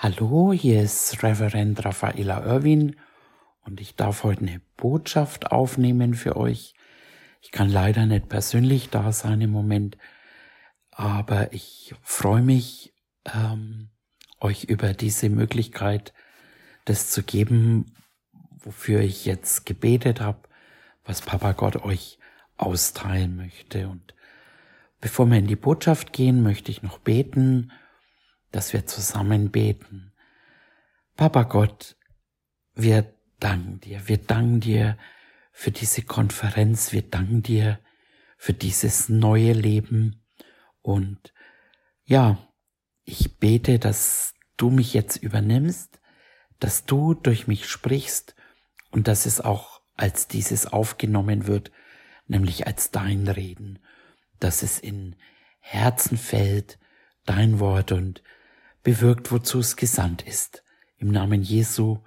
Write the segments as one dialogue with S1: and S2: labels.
S1: Hallo, hier ist Reverend Raffaella Irwin und ich darf heute eine Botschaft aufnehmen für euch. Ich kann leider nicht persönlich da sein im Moment, aber ich freue mich, ähm, euch über diese Möglichkeit, das zu geben, wofür ich jetzt gebetet habe, was Papa Gott euch austeilen möchte. Und bevor wir in die Botschaft gehen, möchte ich noch beten dass wir zusammen beten. Papa Gott, wir danken dir, wir danken dir für diese Konferenz, wir danken dir für dieses neue Leben. Und ja, ich bete, dass du mich jetzt übernimmst, dass du durch mich sprichst und dass es auch als dieses aufgenommen wird, nämlich als dein Reden, dass es in Herzen fällt, dein Wort und bewirkt, wozu es gesandt ist. Im Namen Jesu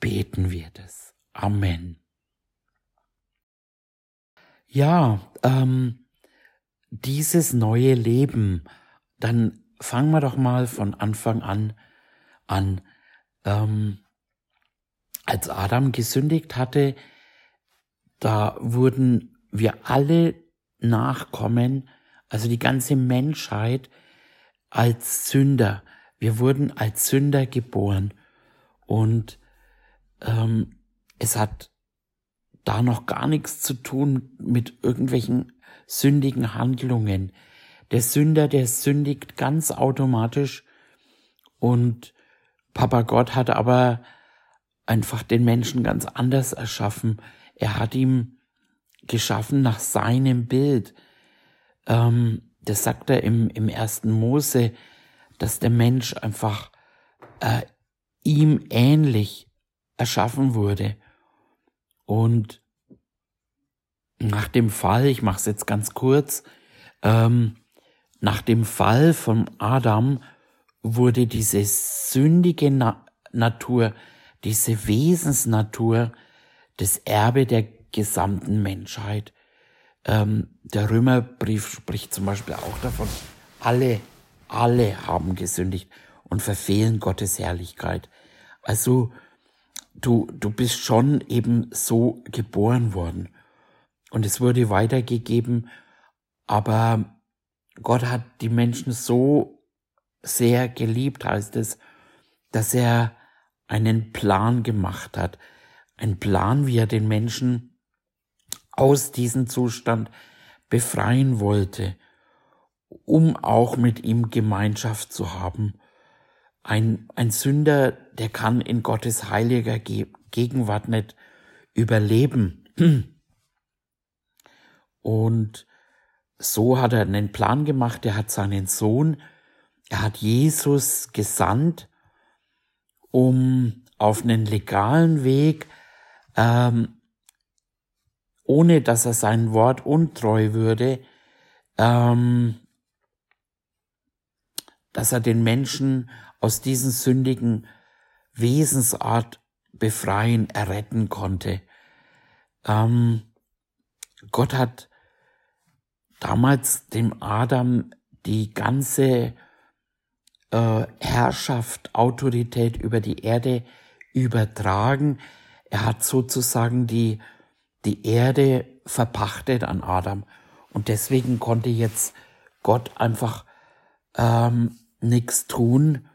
S1: beten wir das. Amen. Ja, ähm, dieses neue Leben, dann fangen wir doch mal von Anfang an an. Ähm, als Adam gesündigt hatte, da wurden wir alle Nachkommen, also die ganze Menschheit, als Sünder wir wurden als Sünder geboren und ähm, es hat da noch gar nichts zu tun mit irgendwelchen sündigen Handlungen. Der Sünder, der sündigt ganz automatisch und Papa Gott hat aber einfach den Menschen ganz anders erschaffen. Er hat ihm geschaffen nach seinem Bild. Ähm, das sagt er im, im ersten Mose, dass der Mensch einfach äh, ihm ähnlich erschaffen wurde. Und nach dem Fall, ich mache es jetzt ganz kurz, ähm, nach dem Fall von Adam wurde diese sündige Na Natur, diese Wesensnatur das Erbe der gesamten Menschheit. Ähm, der Römerbrief spricht zum Beispiel auch davon, alle alle haben gesündigt und verfehlen Gottes Herrlichkeit. Also du, du bist schon eben so geboren worden. Und es wurde weitergegeben, aber Gott hat die Menschen so sehr geliebt, heißt es, dass er einen Plan gemacht hat. Ein Plan, wie er den Menschen aus diesem Zustand befreien wollte um auch mit ihm Gemeinschaft zu haben. Ein, ein Sünder, der kann in Gottes heiliger Gegenwart nicht überleben. Und so hat er einen Plan gemacht, er hat seinen Sohn, er hat Jesus gesandt, um auf einen legalen Weg, ähm, ohne dass er sein Wort untreu würde, ähm, dass er den Menschen aus diesen sündigen Wesensart befreien, erretten konnte. Ähm, Gott hat damals dem Adam die ganze äh, Herrschaft, Autorität über die Erde übertragen. Er hat sozusagen die, die Erde verpachtet an Adam. Und deswegen konnte jetzt Gott einfach ähm, nichts tun,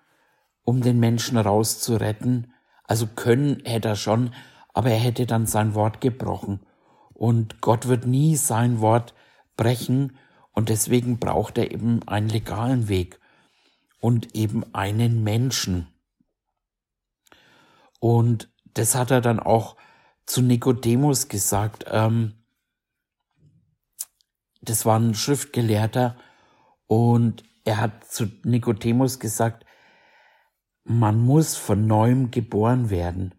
S1: um den Menschen rauszuretten. Also können hätte er schon, aber er hätte dann sein Wort gebrochen. Und Gott wird nie sein Wort brechen und deswegen braucht er eben einen legalen Weg und eben einen Menschen. Und das hat er dann auch zu Nikodemus gesagt. Ähm, das war ein Schriftgelehrter und er hat zu Nikodemus gesagt, man muss von neuem geboren werden.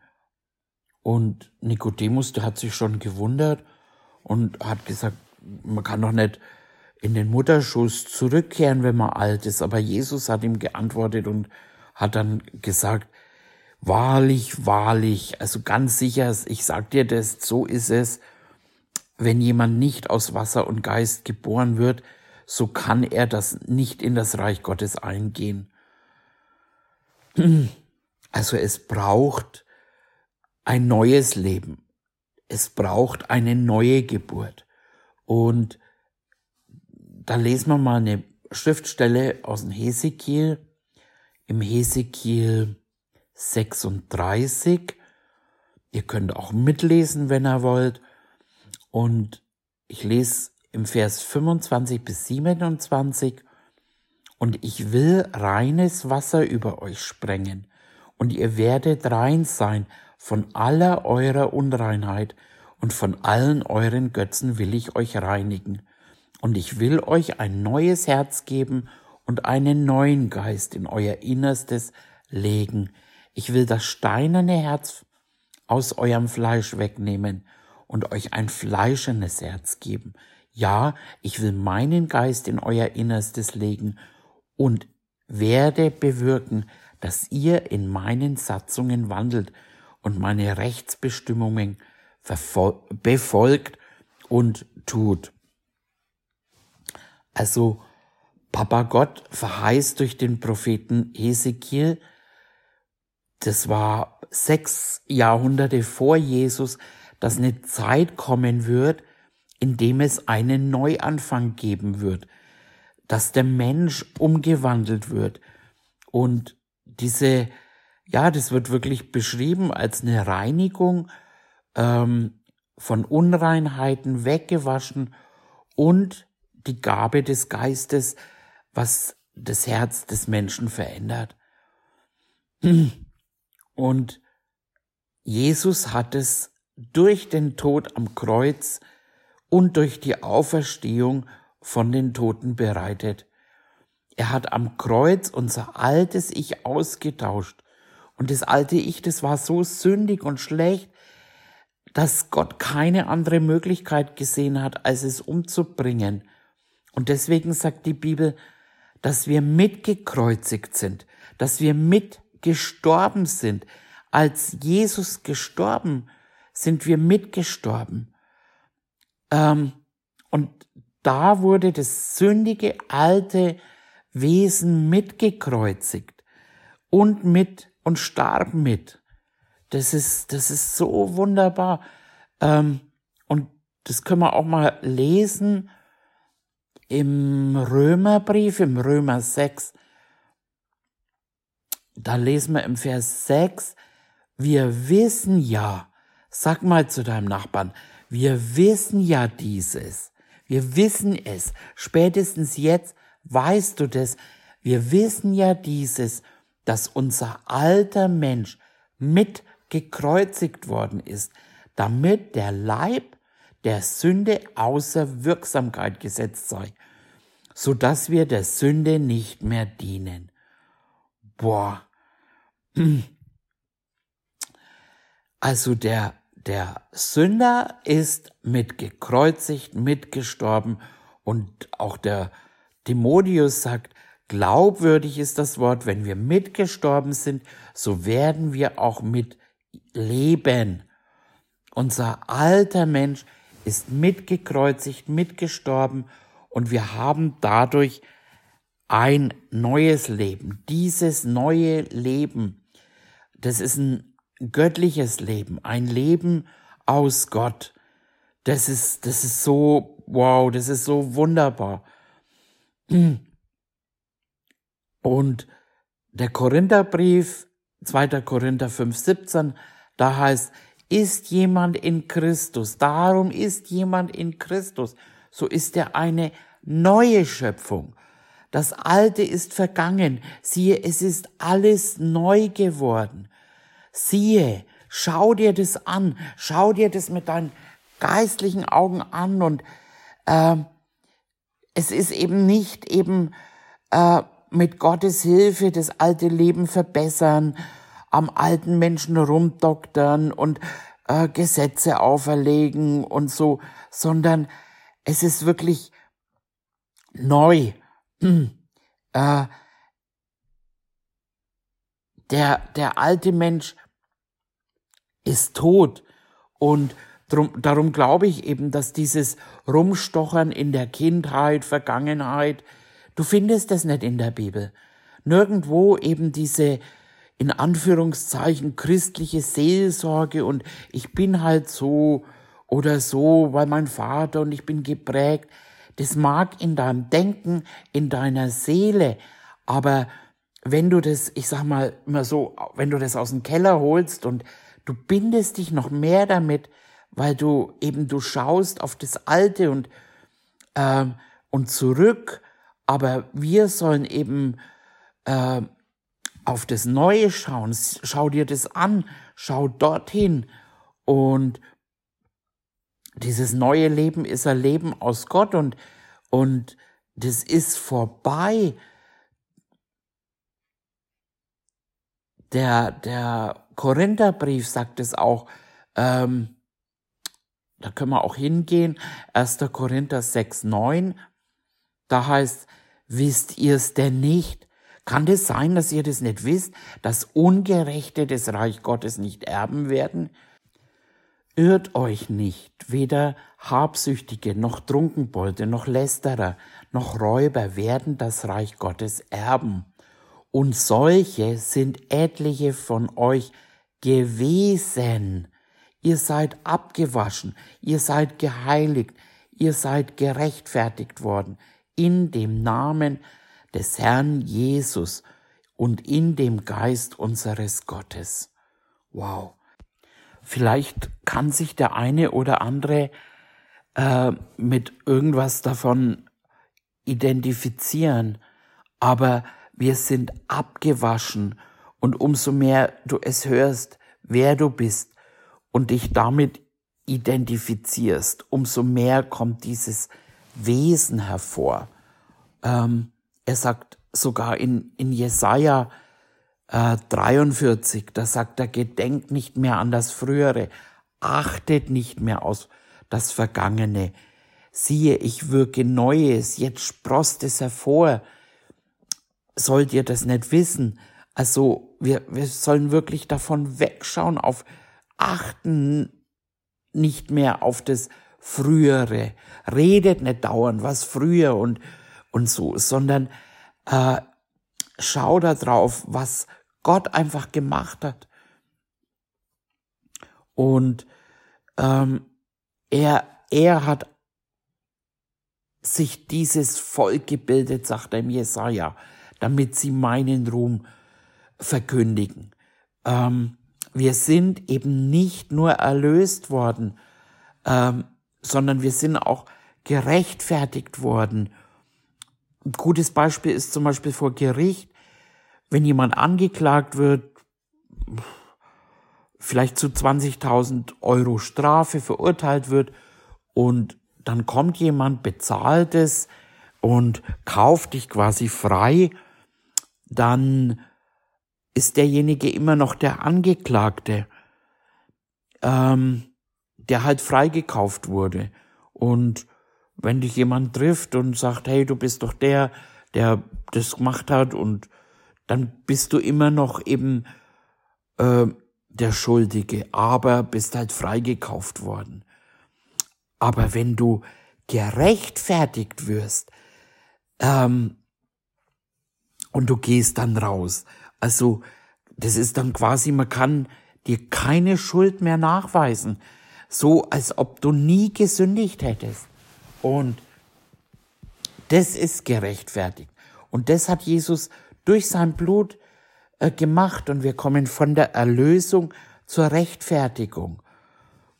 S1: Und Nikodemus, der hat sich schon gewundert und hat gesagt, man kann doch nicht in den Mutterschuss zurückkehren, wenn man alt ist. Aber Jesus hat ihm geantwortet und hat dann gesagt, wahrlich, wahrlich, also ganz sicher, ich sag dir das, so ist es, wenn jemand nicht aus Wasser und Geist geboren wird, so kann er das nicht in das Reich Gottes eingehen. Also es braucht ein neues Leben. Es braucht eine neue Geburt. Und da lesen wir mal eine Schriftstelle aus dem Hesekiel, im Hesekiel 36. Ihr könnt auch mitlesen, wenn ihr wollt. Und ich lese im Vers 25 bis 27. Und ich will reines Wasser über euch sprengen, und ihr werdet rein sein von aller eurer Unreinheit, und von allen euren Götzen will ich euch reinigen. Und ich will euch ein neues Herz geben und einen neuen Geist in euer Innerstes legen. Ich will das steinerne Herz aus eurem Fleisch wegnehmen und euch ein fleischendes Herz geben. Ja, ich will meinen Geist in euer Innerstes legen und werde bewirken, dass ihr in meinen Satzungen wandelt und meine Rechtsbestimmungen befolgt und tut. Also Papa Gott verheißt durch den Propheten Hesekiel, das war sechs Jahrhunderte vor Jesus, dass eine Zeit kommen wird, in dem es einen Neuanfang geben wird, dass der Mensch umgewandelt wird und diese, ja, das wird wirklich beschrieben als eine Reinigung ähm, von Unreinheiten weggewaschen und die Gabe des Geistes, was das Herz des Menschen verändert. Und Jesus hat es durch den Tod am Kreuz und durch die Auferstehung von den Toten bereitet. Er hat am Kreuz unser altes Ich ausgetauscht. Und das alte Ich, das war so sündig und schlecht, dass Gott keine andere Möglichkeit gesehen hat, als es umzubringen. Und deswegen sagt die Bibel, dass wir mitgekreuzigt sind, dass wir mitgestorben sind. Als Jesus gestorben, sind wir mitgestorben. Ähm, und da wurde das sündige alte Wesen mitgekreuzigt und mit und starb mit. Das ist, das ist so wunderbar. Ähm, und das können wir auch mal lesen im Römerbrief, im Römer 6. Da lesen wir im Vers 6, wir wissen ja, sag mal zu deinem Nachbarn, wir wissen ja dieses. Wir wissen es. Spätestens jetzt weißt du das. Wir wissen ja dieses, dass unser alter Mensch mit gekreuzigt worden ist, damit der Leib der Sünde außer Wirksamkeit gesetzt sei, so dass wir der Sünde nicht mehr dienen. Boah. Also der, der Sünder ist mit gekreuzigt, mitgestorben und auch der Timotheus sagt, glaubwürdig ist das Wort, wenn wir mitgestorben sind, so werden wir auch mit leben. Unser alter Mensch ist mitgekreuzigt, mitgestorben und wir haben dadurch ein neues Leben. Dieses neue Leben, das ist ein göttliches Leben, ein Leben aus Gott. Das ist, das ist so, wow, das ist so wunderbar. Und der Korintherbrief, 2. Korinther 5, 17, da heißt, ist jemand in Christus, darum ist jemand in Christus, so ist er eine neue Schöpfung. Das Alte ist vergangen, siehe, es ist alles neu geworden. Siehe, schau dir das an, schau dir das mit deinen geistlichen Augen an und äh, es ist eben nicht eben äh, mit Gottes Hilfe das alte Leben verbessern, am alten Menschen rumdoktern und äh, Gesetze auferlegen und so, sondern es ist wirklich neu. Äh, der, der alte Mensch ist tot und drum, darum glaube ich eben, dass dieses Rumstochern in der Kindheit, Vergangenheit, du findest das nicht in der Bibel. Nirgendwo eben diese in Anführungszeichen christliche Seelsorge und ich bin halt so oder so, weil mein Vater und ich bin geprägt. Das mag in deinem Denken, in deiner Seele, aber wenn du das, ich sag mal immer so, wenn du das aus dem Keller holst und du bindest dich noch mehr damit, weil du eben du schaust auf das Alte und äh, und zurück, aber wir sollen eben äh, auf das Neue schauen. Schau dir das an, schau dorthin und dieses neue Leben ist ein Leben aus Gott und und das ist vorbei. Der, der Korintherbrief sagt es auch, ähm, da können wir auch hingehen, 1. Korinther 6, 9, da heißt, wisst ihr es denn nicht? Kann es sein, dass ihr das nicht wisst, dass Ungerechte des Reich Gottes nicht erben werden? Irrt euch nicht, weder Habsüchtige, noch Trunkenbolde, noch Lästerer, noch Räuber werden das Reich Gottes erben. Und solche sind etliche von euch gewesen. Ihr seid abgewaschen, ihr seid geheiligt, ihr seid gerechtfertigt worden in dem Namen des Herrn Jesus und in dem Geist unseres Gottes. Wow. Vielleicht kann sich der eine oder andere äh, mit irgendwas davon identifizieren, aber wir sind abgewaschen und umso mehr du es hörst, wer du bist und dich damit identifizierst, umso mehr kommt dieses Wesen hervor. Ähm, er sagt sogar in, in Jesaja äh, 43, da sagt er, gedenkt nicht mehr an das Frühere, achtet nicht mehr aus das Vergangene. Siehe, ich wirke Neues, jetzt sprost es hervor. Sollt ihr das nicht wissen? Also, wir, wir sollen wirklich davon wegschauen, auf achten nicht mehr auf das Frühere. Redet nicht dauernd, was früher und, und so, sondern äh, schau da drauf, was Gott einfach gemacht hat. Und ähm, er, er hat sich dieses Volk gebildet, sagt er im Jesaja, damit sie meinen Ruhm verkündigen. Ähm, wir sind eben nicht nur erlöst worden, ähm, sondern wir sind auch gerechtfertigt worden. Ein gutes Beispiel ist zum Beispiel vor Gericht, wenn jemand angeklagt wird, vielleicht zu 20.000 Euro Strafe verurteilt wird und dann kommt jemand, bezahlt es und kauft dich quasi frei, dann ist derjenige immer noch der Angeklagte, ähm, der halt freigekauft wurde. Und wenn dich jemand trifft und sagt, hey, du bist doch der, der das gemacht hat, und dann bist du immer noch eben äh, der Schuldige, aber bist halt freigekauft worden. Aber wenn du gerechtfertigt wirst ähm, und du gehst dann raus, also das ist dann quasi, man kann dir keine Schuld mehr nachweisen, so als ob du nie gesündigt hättest. Und das ist gerechtfertigt. Und das hat Jesus durch sein Blut äh, gemacht und wir kommen von der Erlösung zur Rechtfertigung.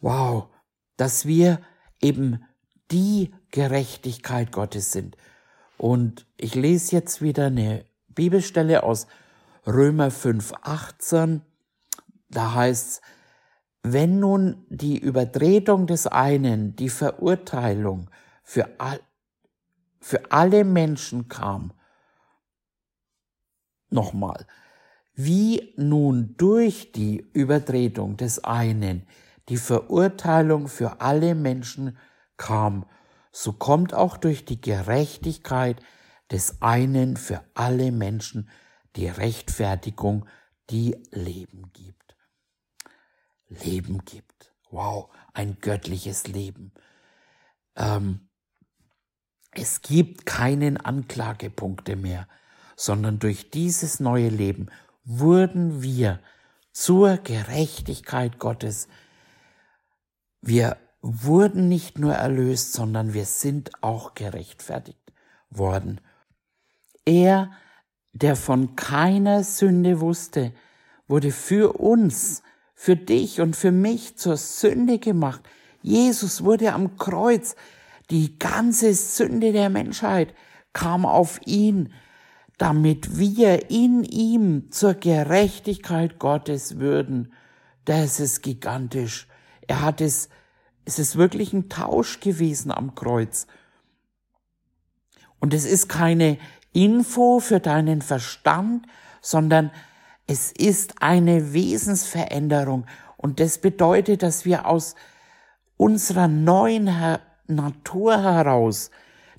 S1: Wow, dass wir eben die Gerechtigkeit Gottes sind. Und ich lese jetzt wieder eine Bibelstelle aus Römer 5, 18, da heißt wenn nun die Übertretung des einen, die Verurteilung für, all, für alle Menschen kam, nochmal, wie nun durch die Übertretung des einen die Verurteilung für alle Menschen kam, so kommt auch durch die Gerechtigkeit des einen für alle Menschen die Rechtfertigung, die Leben gibt. Leben gibt. Wow, ein göttliches Leben. Ähm, es gibt keinen Anklagepunkte mehr, sondern durch dieses neue Leben wurden wir zur Gerechtigkeit Gottes. Wir wurden nicht nur erlöst, sondern wir sind auch gerechtfertigt worden. Er, der von keiner Sünde wusste, wurde für uns, für dich und für mich zur Sünde gemacht. Jesus wurde am Kreuz, die ganze Sünde der Menschheit kam auf ihn, damit wir in ihm zur Gerechtigkeit Gottes würden. Das ist gigantisch. Er hat es, es ist wirklich ein Tausch gewesen am Kreuz. Und es ist keine Info für deinen Verstand, sondern es ist eine Wesensveränderung. Und das bedeutet, dass wir aus unserer neuen Natur heraus,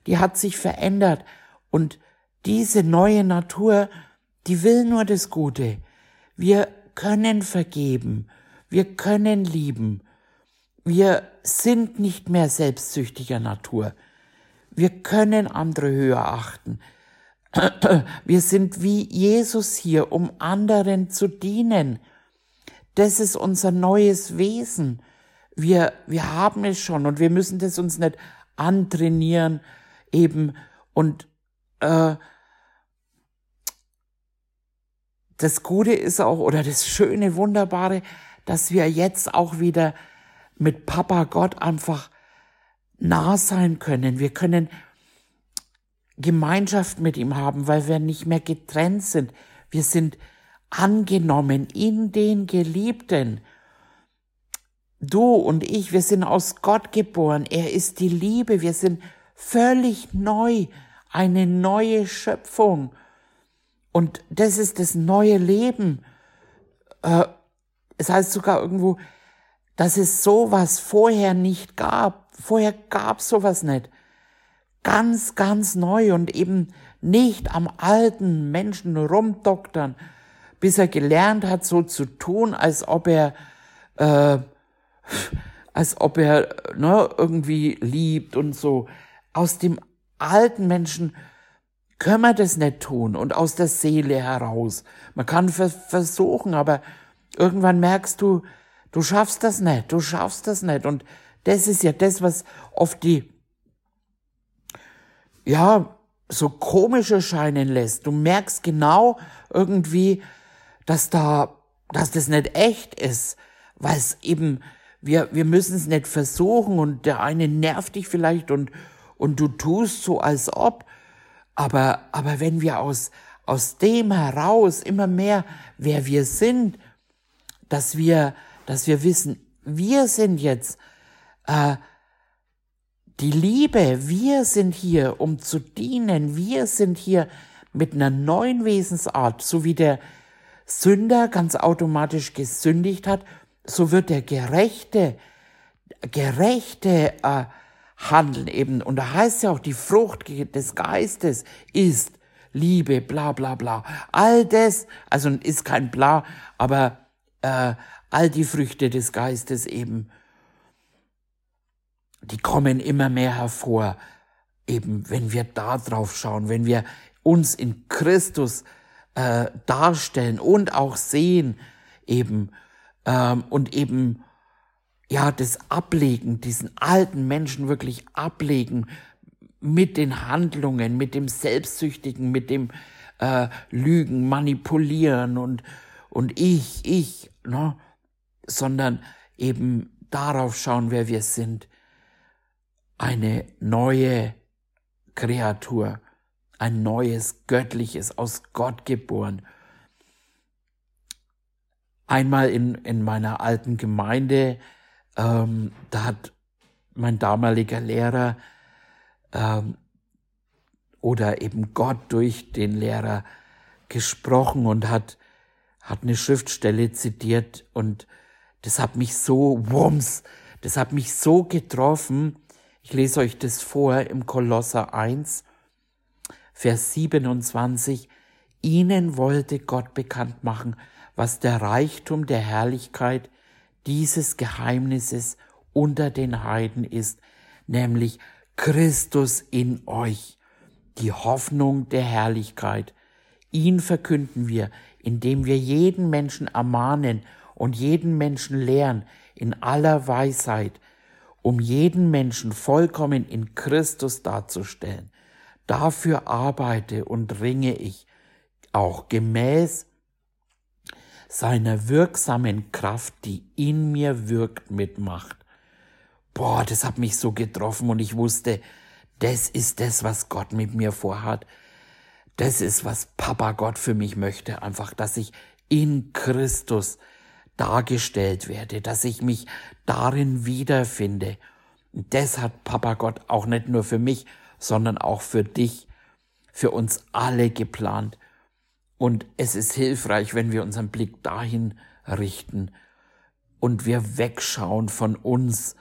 S1: die hat sich verändert. Und diese neue Natur, die will nur das Gute. Wir können vergeben, wir können lieben, wir sind nicht mehr selbstsüchtiger Natur, wir können andere höher achten, wir sind wie Jesus hier, um anderen zu dienen. Das ist unser neues Wesen. Wir, wir haben es schon und wir müssen das uns nicht antrainieren eben und äh, das Gute ist auch, oder das Schöne, Wunderbare, dass wir jetzt auch wieder mit Papa Gott einfach nah sein können. Wir können Gemeinschaft mit ihm haben, weil wir nicht mehr getrennt sind. Wir sind angenommen in den Geliebten. Du und ich, wir sind aus Gott geboren. Er ist die Liebe. Wir sind völlig neu. Eine neue Schöpfung. Und das ist das neue Leben. Äh, es heißt sogar irgendwo, dass es sowas vorher nicht gab. Vorher gab sowas nicht ganz, ganz neu und eben nicht am alten Menschen rumdoktern, bis er gelernt hat, so zu tun, als ob er, äh, als ob er ne, irgendwie liebt und so. Aus dem alten Menschen können wir das nicht tun und aus der Seele heraus. Man kann versuchen, aber irgendwann merkst du, du schaffst das nicht, du schaffst das nicht. Und das ist ja das, was oft die ja, so komisch erscheinen lässt. Du merkst genau irgendwie, dass da, dass das nicht echt ist, weil es eben, wir, wir müssen es nicht versuchen und der eine nervt dich vielleicht und, und du tust so als ob. Aber, aber wenn wir aus, aus dem heraus immer mehr, wer wir sind, dass wir, dass wir wissen, wir sind jetzt, äh, die Liebe, wir sind hier, um zu dienen, wir sind hier mit einer neuen Wesensart, so wie der Sünder ganz automatisch gesündigt hat, so wird der Gerechte, Gerechte äh, handeln eben. Und da heißt ja auch, die Frucht des Geistes ist Liebe, bla bla bla. All das, also ist kein bla, aber äh, all die Früchte des Geistes eben die kommen immer mehr hervor, eben wenn wir da drauf schauen, wenn wir uns in Christus äh, darstellen und auch sehen eben ähm, und eben ja das ablegen, diesen alten Menschen wirklich ablegen mit den Handlungen, mit dem Selbstsüchtigen, mit dem äh, Lügen, Manipulieren und und ich, ich, ne? sondern eben darauf schauen, wer wir sind eine neue Kreatur, ein neues Göttliches, aus Gott geboren. Einmal in, in meiner alten Gemeinde, ähm, da hat mein damaliger Lehrer ähm, oder eben Gott durch den Lehrer gesprochen und hat, hat eine Schriftstelle zitiert und das hat mich so, wumms, das hat mich so getroffen, ich lese euch das vor im Kolosser 1, Vers 27. Ihnen wollte Gott bekannt machen, was der Reichtum der Herrlichkeit dieses Geheimnisses unter den Heiden ist, nämlich Christus in euch, die Hoffnung der Herrlichkeit. Ihn verkünden wir indem wir jeden Menschen ermahnen und jeden Menschen lehren in aller Weisheit, um jeden Menschen vollkommen in Christus darzustellen. Dafür arbeite und ringe ich, auch gemäß seiner wirksamen Kraft, die in mir wirkt, mitmacht. Boah, das hat mich so getroffen und ich wusste, das ist das, was Gott mit mir vorhat. Das ist, was Papa Gott für mich möchte. Einfach, dass ich in Christus dargestellt werde, dass ich mich darin wiederfinde. Und das hat Papa Gott auch nicht nur für mich, sondern auch für dich, für uns alle geplant. Und es ist hilfreich, wenn wir unseren Blick dahin richten und wir wegschauen von uns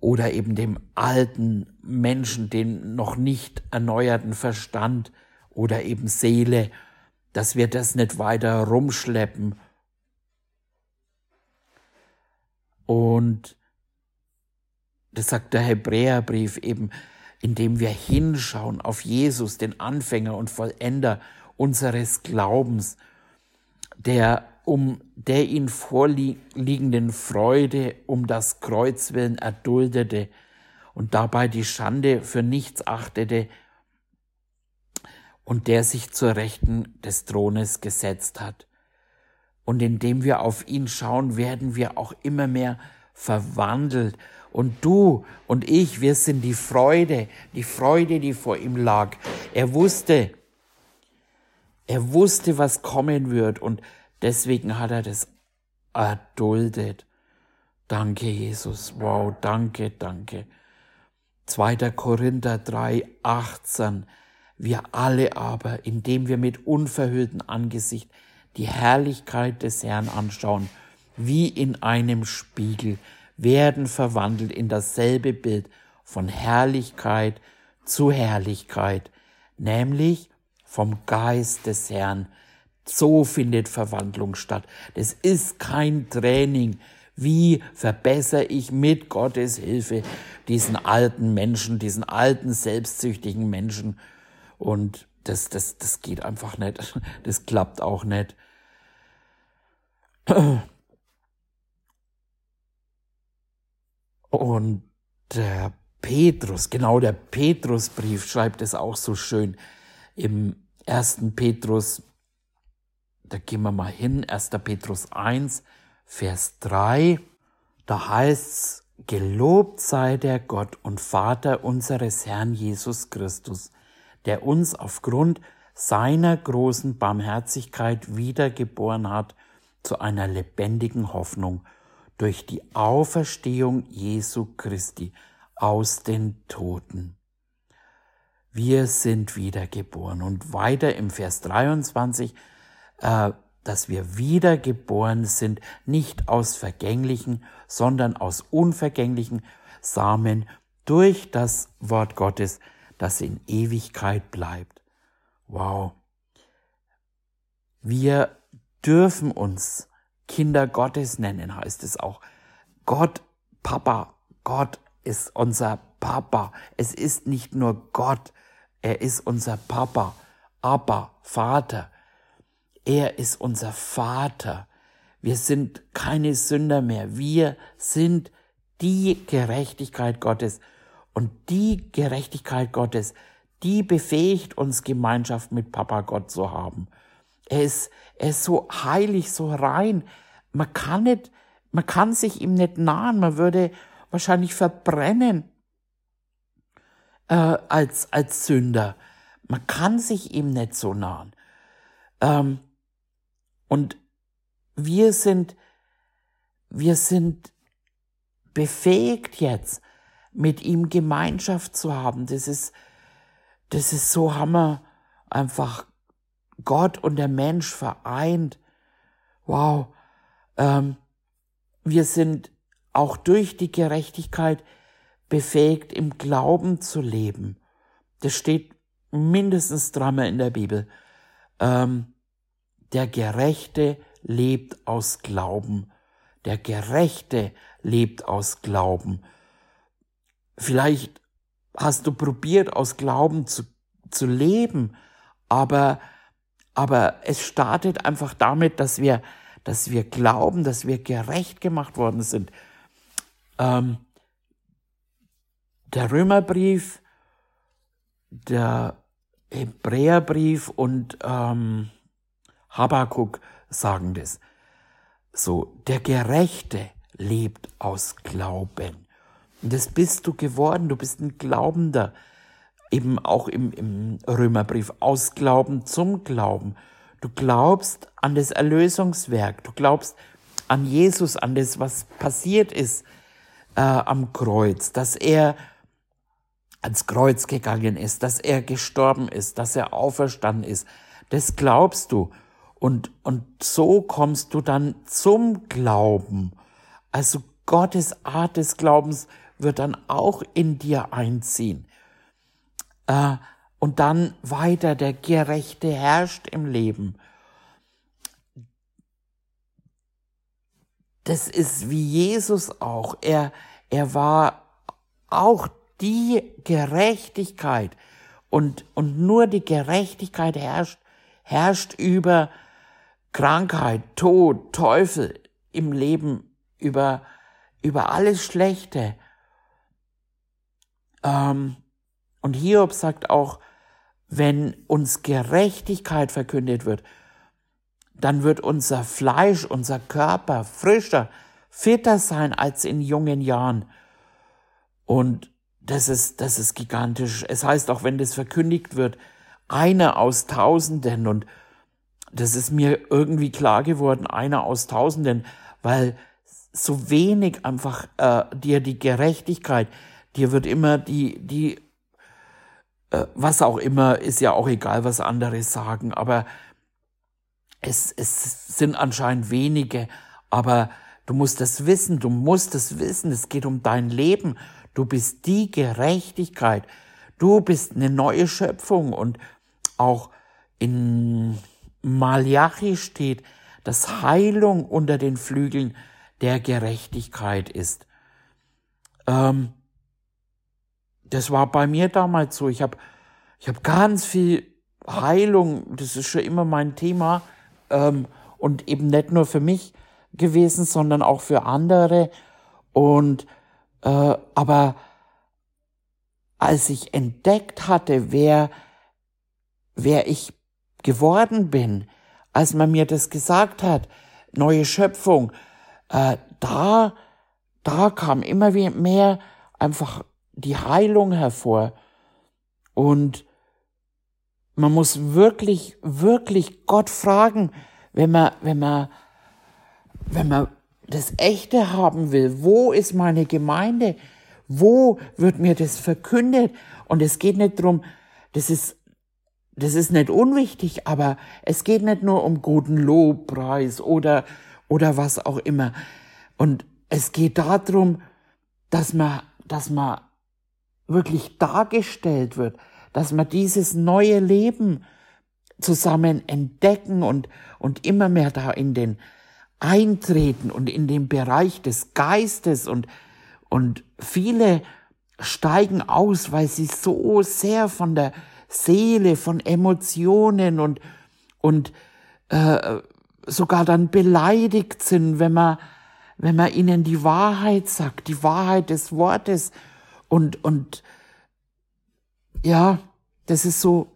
S1: oder eben dem alten Menschen, den noch nicht erneuerten Verstand oder eben Seele, dass wir das nicht weiter rumschleppen. Und das sagt der Hebräerbrief eben, indem wir hinschauen auf Jesus, den Anfänger und Vollender unseres Glaubens, der um der ihn vorliegenden Freude um das Kreuz willen erduldete und dabei die Schande für nichts achtete und der sich zur Rechten des Thrones gesetzt hat. Und indem wir auf ihn schauen, werden wir auch immer mehr verwandelt. Und du und ich, wir sind die Freude, die Freude, die vor ihm lag. Er wusste, er wusste, was kommen wird und deswegen hat er das erduldet. Danke, Jesus. Wow, danke, danke. 2. Korinther 3, 18. Wir alle aber, indem wir mit unverhülltem Angesicht die Herrlichkeit des Herrn anschauen, wie in einem Spiegel, werden verwandelt in dasselbe Bild von Herrlichkeit zu Herrlichkeit, nämlich vom Geist des Herrn. So findet Verwandlung statt. Das ist kein Training. Wie verbessere ich mit Gottes Hilfe diesen alten Menschen, diesen alten selbstsüchtigen Menschen? Und das, das, das geht einfach nicht. Das klappt auch nicht. Und der Petrus, genau der Petrusbrief schreibt es auch so schön im ersten Petrus, da gehen wir mal hin, 1. Petrus 1, Vers 3, da heißt's, gelobt sei der Gott und Vater unseres Herrn Jesus Christus, der uns aufgrund seiner großen Barmherzigkeit wiedergeboren hat zu einer lebendigen Hoffnung durch die Auferstehung Jesu Christi aus den Toten wir sind wiedergeboren. Und weiter im Vers 23, äh, dass wir wiedergeboren sind, nicht aus vergänglichen, sondern aus unvergänglichen Samen durch das Wort Gottes, das in Ewigkeit bleibt. Wow. Wir dürfen uns Kinder Gottes nennen, heißt es auch. Gott, Papa, Gott ist unser Papa. Es ist nicht nur Gott, er ist unser Papa, Abba, Vater. Er ist unser Vater. Wir sind keine Sünder mehr. Wir sind die Gerechtigkeit Gottes. Und die Gerechtigkeit Gottes, die befähigt uns, Gemeinschaft mit Papa Gott zu haben. Er ist, er ist so heilig, so rein. Man kann nicht, man kann sich ihm nicht nahen. Man würde wahrscheinlich verbrennen äh, als, als Sünder. Man kann sich ihm nicht so nahen. Ähm, und wir sind, wir sind befähigt jetzt, mit ihm Gemeinschaft zu haben. Das ist, das ist so Hammer. Einfach Gott und der Mensch vereint. Wow. Ähm, wir sind auch durch die Gerechtigkeit befähigt, im Glauben zu leben. Das steht mindestens dreimal in der Bibel. Ähm, der Gerechte lebt aus Glauben. Der Gerechte lebt aus Glauben. Vielleicht hast du probiert, aus Glauben zu, zu leben, aber aber es startet einfach damit, dass wir, dass wir glauben, dass wir gerecht gemacht worden sind. Ähm, der Römerbrief, der Hebräerbrief und ähm, Habakkuk sagen das. So, der Gerechte lebt aus Glauben. Und das bist du geworden. Du bist ein Glaubender. Eben auch im, im Römerbrief. Aus Glauben zum Glauben. Du glaubst an das Erlösungswerk. Du glaubst an Jesus, an das, was passiert ist äh, am Kreuz, dass er ans Kreuz gegangen ist, dass er gestorben ist, dass er auferstanden ist. Das glaubst du. Und, und so kommst du dann zum Glauben. Also Gottes Art des Glaubens wird dann auch in dir einziehen. Äh, und dann weiter, der Gerechte herrscht im Leben. Das ist wie Jesus auch. Er, er war auch die Gerechtigkeit. Und, und nur die Gerechtigkeit herrscht, herrscht über Krankheit, Tod, Teufel im Leben, über, über alles Schlechte. Ähm, und Hiob sagt auch, wenn uns Gerechtigkeit verkündet wird, dann wird unser Fleisch, unser Körper frischer, fitter sein als in jungen Jahren. Und das ist, das ist gigantisch. Es heißt auch, wenn das verkündigt wird, einer aus Tausenden und das ist mir irgendwie klar geworden, einer aus Tausenden, weil so wenig einfach äh, dir die Gerechtigkeit, dir wird immer die, die, äh, was auch immer, ist ja auch egal, was andere sagen, aber es, es sind anscheinend wenige, aber du musst das wissen, du musst das wissen, es geht um dein Leben, du bist die Gerechtigkeit, du bist eine neue Schöpfung. Und auch in Malachi steht, dass Heilung unter den Flügeln der Gerechtigkeit ist. Ähm, das war bei mir damals so. Ich habe ich hab ganz viel Heilung, das ist schon immer mein Thema, ähm, und eben nicht nur für mich gewesen, sondern auch für andere. Und äh, aber als ich entdeckt hatte, wer wer ich geworden bin, als man mir das gesagt hat, neue Schöpfung, äh, da, da kam immer mehr einfach die Heilung hervor. Und man muss wirklich, wirklich Gott fragen, wenn man, wenn man, wenn man das Echte haben will. Wo ist meine Gemeinde? Wo wird mir das verkündet? Und es geht nicht drum, das ist das ist nicht unwichtig, aber es geht nicht nur um guten Lobpreis oder, oder was auch immer. Und es geht darum, dass man, dass man wirklich dargestellt wird, dass man dieses neue Leben zusammen entdecken und, und immer mehr da in den eintreten und in den Bereich des Geistes und, und viele steigen aus, weil sie so sehr von der Seele, von Emotionen und, und äh, sogar dann beleidigt sind, wenn man, wenn man ihnen die Wahrheit sagt, die Wahrheit des Wortes. Und, und ja, das ist so,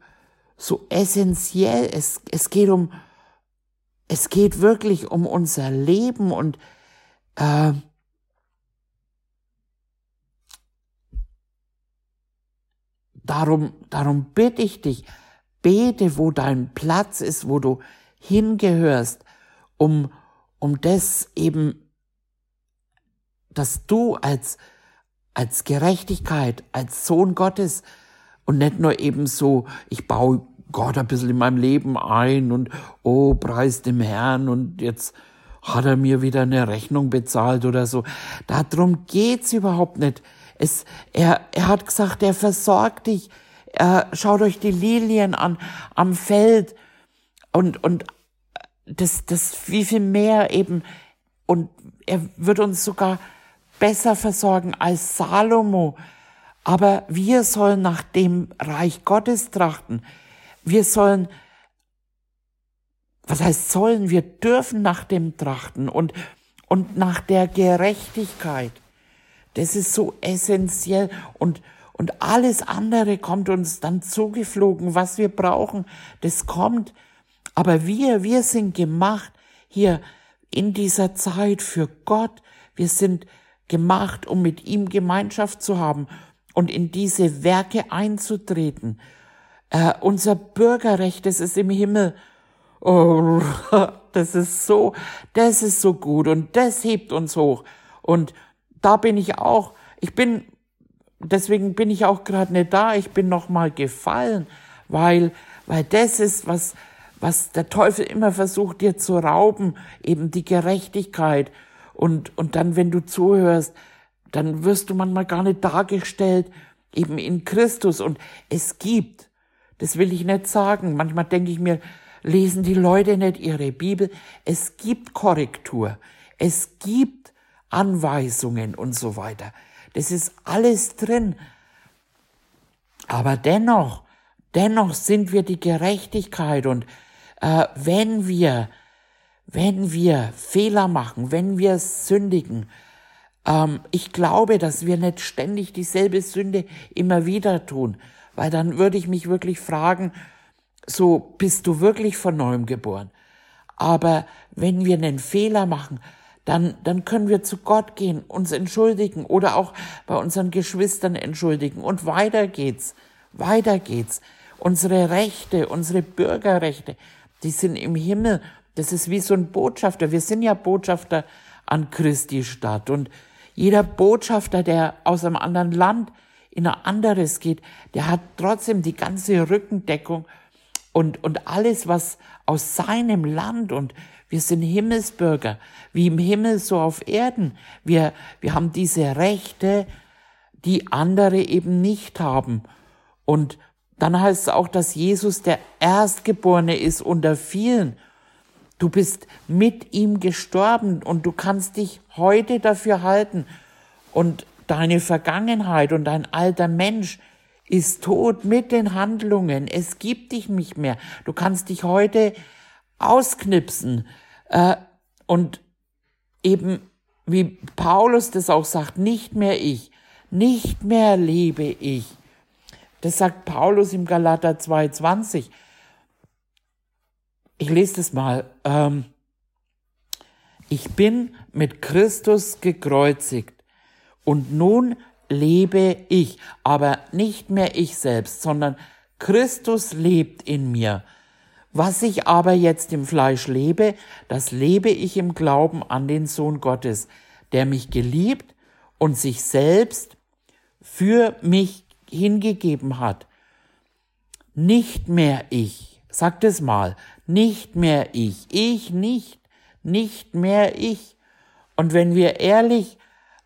S1: so essentiell. Es, es geht um, es geht wirklich um unser Leben und äh, Darum, darum bitte ich dich, bete, wo dein Platz ist, wo du hingehörst, um, um das eben, dass du als, als Gerechtigkeit, als Sohn Gottes und nicht nur eben so, ich baue Gott ein bisschen in meinem Leben ein und oh, preis dem Herrn und jetzt hat er mir wieder eine Rechnung bezahlt oder so. Darum geht's überhaupt nicht. Es, er, er hat gesagt, er versorgt dich. Er, schaut euch die Lilien an am Feld und, und das, das, wie viel mehr eben. Und er wird uns sogar besser versorgen als Salomo. Aber wir sollen nach dem Reich Gottes trachten. Wir sollen was heißt sollen, wir dürfen nach dem trachten und, und nach der Gerechtigkeit. Das ist so essentiell und, und alles andere kommt uns dann zugeflogen, was wir brauchen, das kommt. Aber wir, wir sind gemacht hier in dieser Zeit für Gott. Wir sind gemacht, um mit ihm Gemeinschaft zu haben und in diese Werke einzutreten. Äh, unser Bürgerrecht, das ist im Himmel. Oh, das ist so, das ist so gut und das hebt uns hoch. Und da bin ich auch, ich bin, deswegen bin ich auch gerade nicht da, ich bin noch mal gefallen, weil, weil das ist, was, was der Teufel immer versucht dir zu rauben, eben die Gerechtigkeit. Und, und dann, wenn du zuhörst, dann wirst du manchmal gar nicht dargestellt, eben in Christus. Und es gibt, das will ich nicht sagen, manchmal denke ich mir, lesen die Leute nicht ihre Bibel. Es gibt Korrektur. Es gibt Anweisungen und so weiter. Das ist alles drin. Aber dennoch, dennoch sind wir die Gerechtigkeit und äh, wenn wir, wenn wir Fehler machen, wenn wir sündigen, ähm, ich glaube, dass wir nicht ständig dieselbe Sünde immer wieder tun, weil dann würde ich mich wirklich fragen, so bist du wirklich von neuem geboren. Aber wenn wir einen Fehler machen, dann, dann können wir zu Gott gehen, uns entschuldigen oder auch bei unseren Geschwistern entschuldigen und weiter geht's, weiter geht's. Unsere Rechte, unsere Bürgerrechte, die sind im Himmel. Das ist wie so ein Botschafter. Wir sind ja Botschafter an Christi Stadt. Und jeder Botschafter, der aus einem anderen Land in ein anderes geht, der hat trotzdem die ganze Rückendeckung und, und alles, was aus seinem Land und wir sind Himmelsbürger, wie im Himmel so auf Erden. Wir, wir haben diese Rechte, die andere eben nicht haben. Und dann heißt es auch, dass Jesus der Erstgeborene ist unter vielen. Du bist mit ihm gestorben und du kannst dich heute dafür halten. Und deine Vergangenheit und dein alter Mensch ist tot mit den Handlungen. Es gibt dich nicht mehr. Du kannst dich heute ausknipsen. Äh, und eben, wie Paulus das auch sagt, nicht mehr ich, nicht mehr lebe ich, das sagt Paulus im Galater 2,20. Ich lese das mal. Ähm, ich bin mit Christus gekreuzigt und nun lebe ich, aber nicht mehr ich selbst, sondern Christus lebt in mir. Was ich aber jetzt im Fleisch lebe, das lebe ich im Glauben an den Sohn Gottes, der mich geliebt und sich selbst für mich hingegeben hat. Nicht mehr ich, sagt es mal, nicht mehr ich, ich nicht, nicht mehr ich. Und wenn wir ehrlich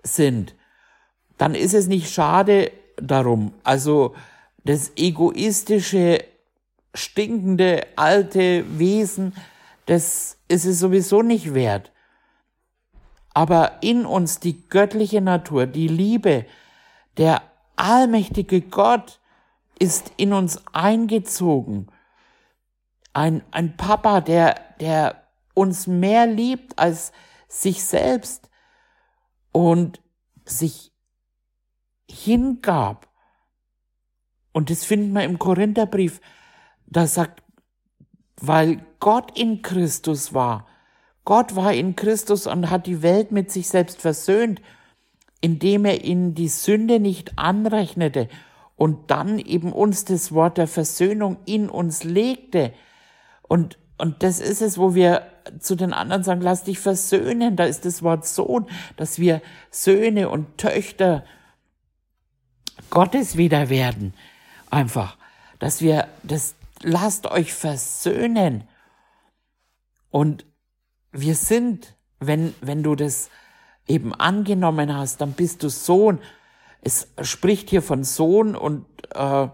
S1: sind, dann ist es nicht schade darum. Also das egoistische, stinkende, alte Wesen, das ist es sowieso nicht wert. Aber in uns die göttliche Natur, die Liebe, der allmächtige Gott ist in uns eingezogen. Ein, ein Papa, der, der uns mehr liebt als sich selbst und sich hingab. Und das finden wir im Korintherbrief. Da sagt, weil Gott in Christus war. Gott war in Christus und hat die Welt mit sich selbst versöhnt indem er ihnen die Sünde nicht anrechnete und dann eben uns das Wort der Versöhnung in uns legte. Und, und das ist es, wo wir zu den anderen sagen, lass dich versöhnen. Da ist das Wort Sohn, dass wir Söhne und Töchter Gottes wieder werden. Einfach, dass wir das, lasst euch versöhnen. Und wir sind, wenn, wenn du das eben angenommen hast, dann bist du Sohn. Es spricht hier von Sohn und äh,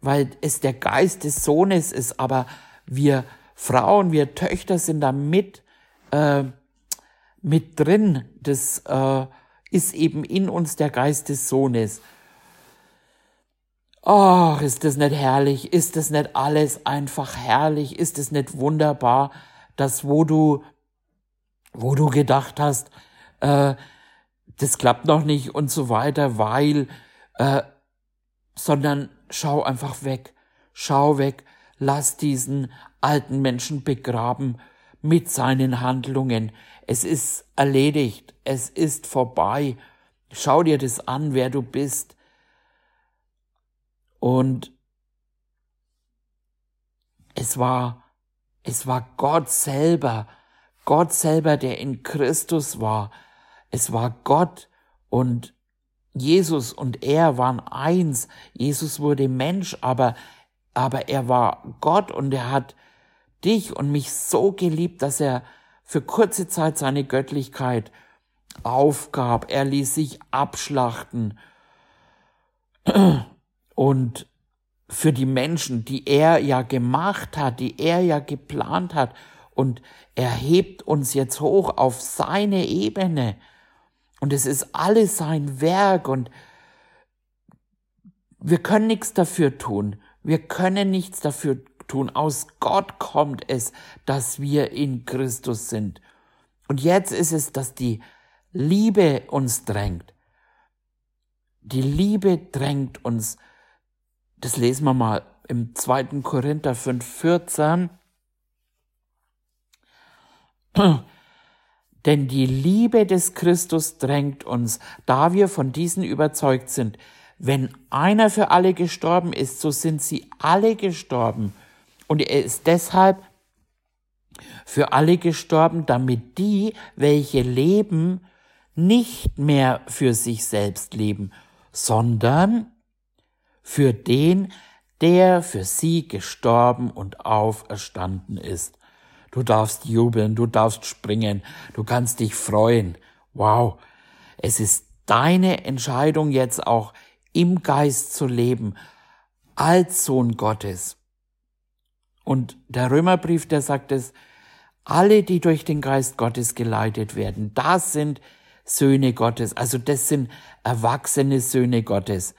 S1: weil es der Geist des Sohnes ist, aber wir Frauen, wir Töchter sind da mit, äh, mit drin. Das äh, ist eben in uns der Geist des Sohnes. Oh, ist das nicht herrlich? Ist das nicht alles einfach herrlich? Ist das nicht wunderbar? dass wo du, wo du gedacht hast, äh, das klappt noch nicht und so weiter, weil, äh, sondern schau einfach weg, schau weg, lass diesen alten Menschen begraben mit seinen Handlungen. Es ist erledigt, es ist vorbei. Schau dir das an, wer du bist. Und es war, es war Gott selber, Gott selber, der in Christus war. Es war Gott und Jesus und er waren eins. Jesus wurde Mensch, aber, aber er war Gott und er hat dich und mich so geliebt, dass er für kurze Zeit seine Göttlichkeit aufgab. Er ließ sich abschlachten. Und für die Menschen, die er ja gemacht hat, die er ja geplant hat, und er hebt uns jetzt hoch auf seine Ebene. Und es ist alles sein Werk und wir können nichts dafür tun. Wir können nichts dafür tun. Aus Gott kommt es, dass wir in Christus sind. Und jetzt ist es, dass die Liebe uns drängt. Die Liebe drängt uns. Das lesen wir mal im 2. Korinther 5, 14. Denn die Liebe des Christus drängt uns, da wir von diesen überzeugt sind. Wenn einer für alle gestorben ist, so sind sie alle gestorben. Und er ist deshalb für alle gestorben, damit die, welche leben, nicht mehr für sich selbst leben, sondern für den, der für sie gestorben und auferstanden ist. Du darfst jubeln, du darfst springen, du kannst dich freuen. Wow. Es ist deine Entscheidung jetzt auch im Geist zu leben, als Sohn Gottes. Und der Römerbrief, der sagt es, alle, die durch den Geist Gottes geleitet werden, das sind Söhne Gottes. Also das sind erwachsene Söhne Gottes.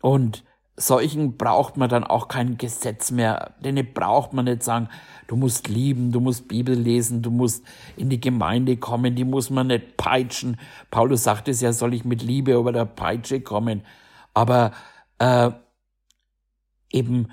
S1: Und solchen braucht man dann auch kein Gesetz mehr. Denen braucht man nicht sagen, du musst lieben, du musst Bibel lesen, du musst in die Gemeinde kommen, die muss man nicht peitschen. Paulus sagt es ja, soll ich mit Liebe über der Peitsche kommen. Aber äh, eben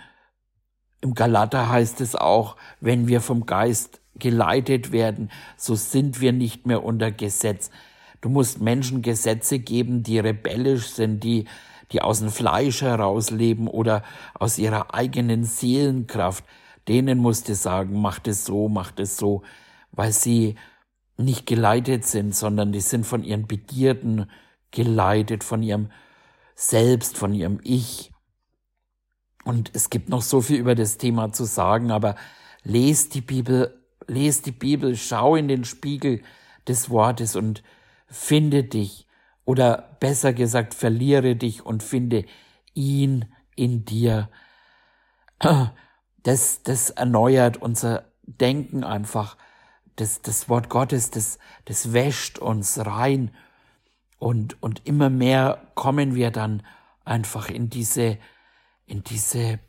S1: im Galater heißt es auch, wenn wir vom Geist geleitet werden, so sind wir nicht mehr unter Gesetz. Du musst Menschen Gesetze geben, die rebellisch sind, die die aus dem Fleisch heraus leben oder aus ihrer eigenen Seelenkraft, denen musste sagen, macht es so, macht es so, weil sie nicht geleitet sind, sondern die sind von ihren Begierden geleitet, von ihrem Selbst, von ihrem Ich. Und es gibt noch so viel über das Thema zu sagen, aber lest die Bibel, lest die Bibel, schau in den Spiegel des Wortes und finde dich oder besser gesagt, verliere dich und finde ihn in dir. Das, das erneuert unser Denken einfach. Das, das Wort Gottes, das, das wäscht uns rein. Und, und immer mehr kommen wir dann einfach in diese, in diese,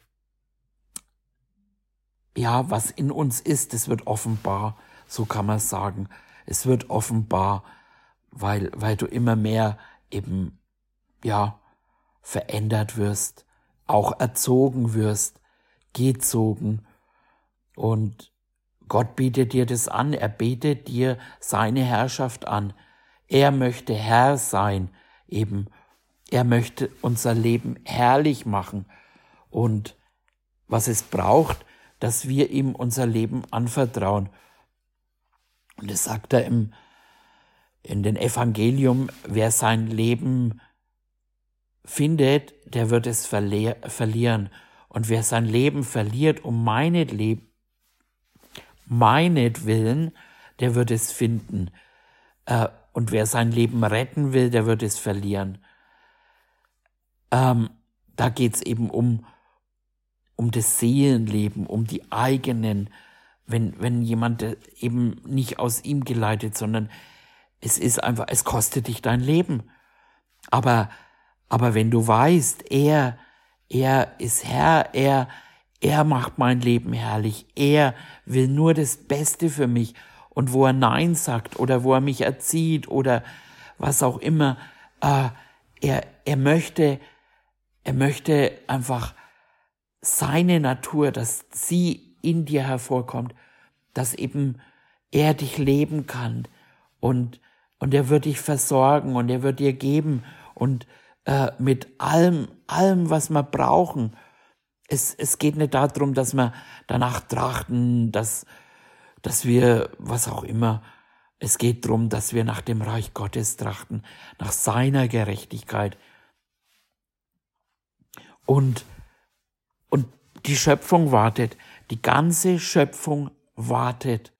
S1: ja, was in uns ist, es wird offenbar, so kann man sagen. Es wird offenbar weil, weil du immer mehr eben, ja, verändert wirst, auch erzogen wirst, gezogen. Und Gott bietet dir das an, er bietet dir seine Herrschaft an. Er möchte Herr sein, eben. Er möchte unser Leben herrlich machen. Und was es braucht, dass wir ihm unser Leben anvertrauen. Und das sagt er im in den Evangelium, wer sein Leben findet, der wird es verlieren. Und wer sein Leben verliert um meinetwillen, meinetwillen, der wird es finden. Äh, und wer sein Leben retten will, der wird es verlieren. Ähm, da geht's eben um, um das Seelenleben, um die eigenen, wenn, wenn jemand eben nicht aus ihm geleitet, sondern es ist einfach, es kostet dich dein Leben. Aber, aber wenn du weißt, er, er ist Herr, er, er macht mein Leben herrlich. Er will nur das Beste für mich. Und wo er Nein sagt oder wo er mich erzieht oder was auch immer, äh, er, er möchte, er möchte einfach seine Natur, dass sie in dir hervorkommt, dass eben er dich leben kann und, und er wird dich versorgen und er wird dir geben und äh, mit allem, allem, was wir brauchen. Es, es geht nicht darum, dass wir danach trachten, dass, dass wir, was auch immer, es geht darum, dass wir nach dem Reich Gottes trachten, nach seiner Gerechtigkeit. Und, und die Schöpfung wartet, die ganze Schöpfung wartet,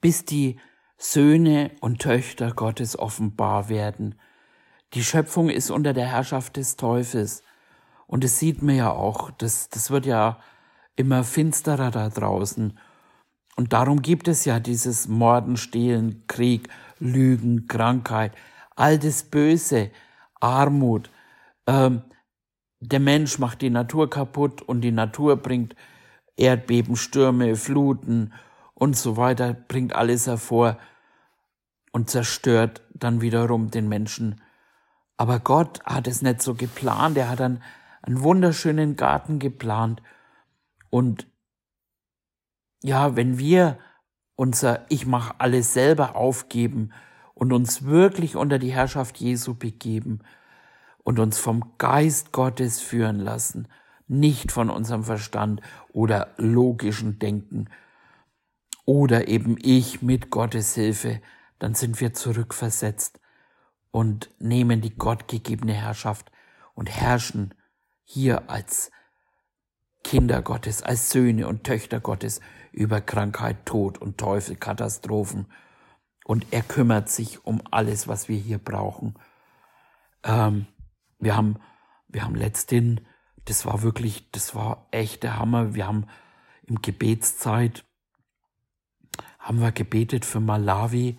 S1: bis die Söhne und Töchter Gottes offenbar werden. Die Schöpfung ist unter der Herrschaft des Teufels. Und es sieht man ja auch, das, das wird ja immer finsterer da draußen. Und darum gibt es ja dieses Morden, Stehlen, Krieg, Lügen, Krankheit, all das Böse, Armut. Ähm, der Mensch macht die Natur kaputt und die Natur bringt Erdbeben, Stürme, Fluten und so weiter, bringt alles hervor und zerstört dann wiederum den Menschen aber Gott hat es nicht so geplant. Er hat einen, einen wunderschönen Garten geplant. Und ja, wenn wir unser Ich mache alles selber aufgeben und uns wirklich unter die Herrschaft Jesu begeben und uns vom Geist Gottes führen lassen, nicht von unserem Verstand oder logischen Denken oder eben ich mit Gottes Hilfe, dann sind wir zurückversetzt und nehmen die gottgegebene Herrschaft und herrschen hier als Kinder Gottes, als Söhne und Töchter Gottes über Krankheit, Tod und Teufel, Katastrophen. Und er kümmert sich um alles, was wir hier brauchen. Ähm, wir haben, wir haben letzthin, das war wirklich, das war echt der Hammer. Wir haben im Gebetszeit, haben wir gebetet für Malawi,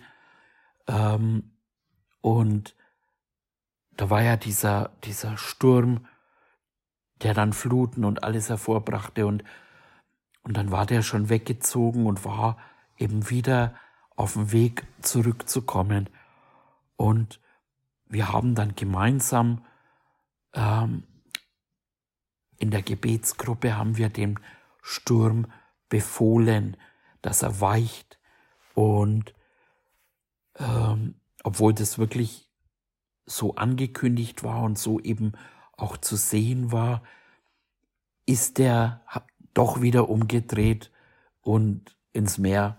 S1: ähm, und da war ja dieser, dieser Sturm, der dann Fluten und alles hervorbrachte und, und dann war der schon weggezogen und war eben wieder auf dem Weg zurückzukommen. Und wir haben dann gemeinsam ähm, in der Gebetsgruppe haben wir dem Sturm befohlen, dass er weicht und ähm, obwohl das wirklich so angekündigt war und so eben auch zu sehen war, ist der doch wieder umgedreht und ins Meer,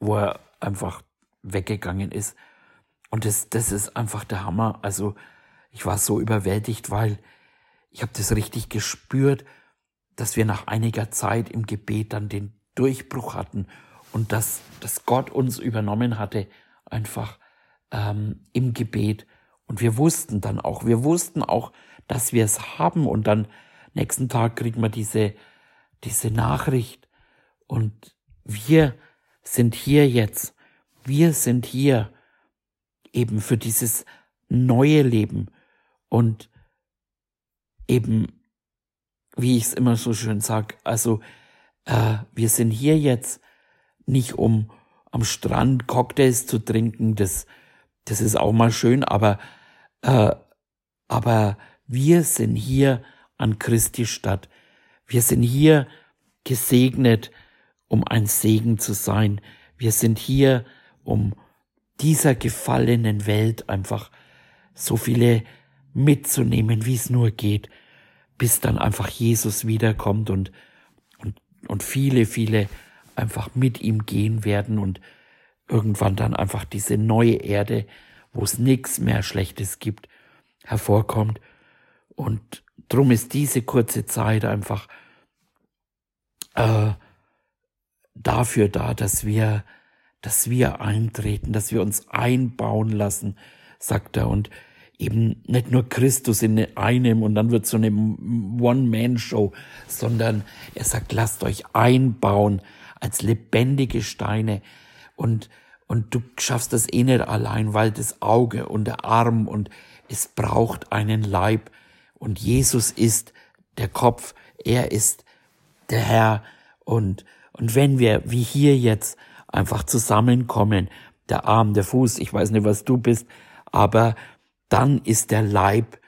S1: wo er einfach weggegangen ist. Und das, das ist einfach der Hammer. Also ich war so überwältigt, weil ich habe das richtig gespürt, dass wir nach einiger Zeit im Gebet dann den Durchbruch hatten und dass, dass Gott uns übernommen hatte, einfach ähm, im Gebet. Und wir wussten dann auch, wir wussten auch, dass wir es haben. Und dann nächsten Tag kriegen wir diese, diese Nachricht. Und wir sind hier jetzt. Wir sind hier eben für dieses neue Leben. Und eben, wie ich es immer so schön sag, also äh, wir sind hier jetzt nicht um am Strand Cocktails zu trinken, das das ist auch mal schön, aber, äh, aber wir sind hier an Christi Stadt. Wir sind hier gesegnet, um ein Segen zu sein. Wir sind hier, um dieser gefallenen Welt einfach so viele mitzunehmen, wie es nur geht, bis dann einfach Jesus wiederkommt und, und, und viele, viele einfach mit ihm gehen werden und irgendwann dann einfach diese neue Erde, wo es nichts mehr Schlechtes gibt, hervorkommt. Und drum ist diese kurze Zeit einfach äh, dafür da, dass wir, dass wir eintreten, dass wir uns einbauen lassen, sagt er. Und eben nicht nur Christus in einem und dann wird so eine One-Man-Show, sondern er sagt, lasst euch einbauen als lebendige Steine, und, und du schaffst das eh nicht allein, weil das Auge und der Arm und es braucht einen Leib. Und Jesus ist der Kopf, Er ist der Herr. Und, und wenn wir wie hier jetzt einfach zusammenkommen, der Arm, der Fuß, ich weiß nicht, was du bist, aber dann ist der Leib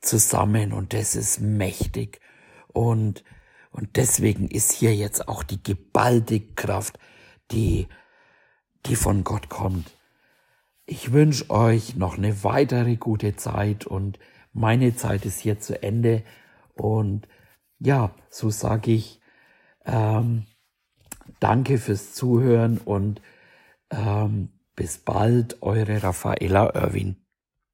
S1: zusammen und das ist mächtig. Und, und deswegen ist hier jetzt auch die geballte Kraft, die, die von Gott kommt. Ich wünsche euch noch eine weitere gute Zeit und meine Zeit ist hier zu Ende. Und ja, so sage ich ähm, danke fürs Zuhören und ähm, bis bald, eure Raffaella Irwin.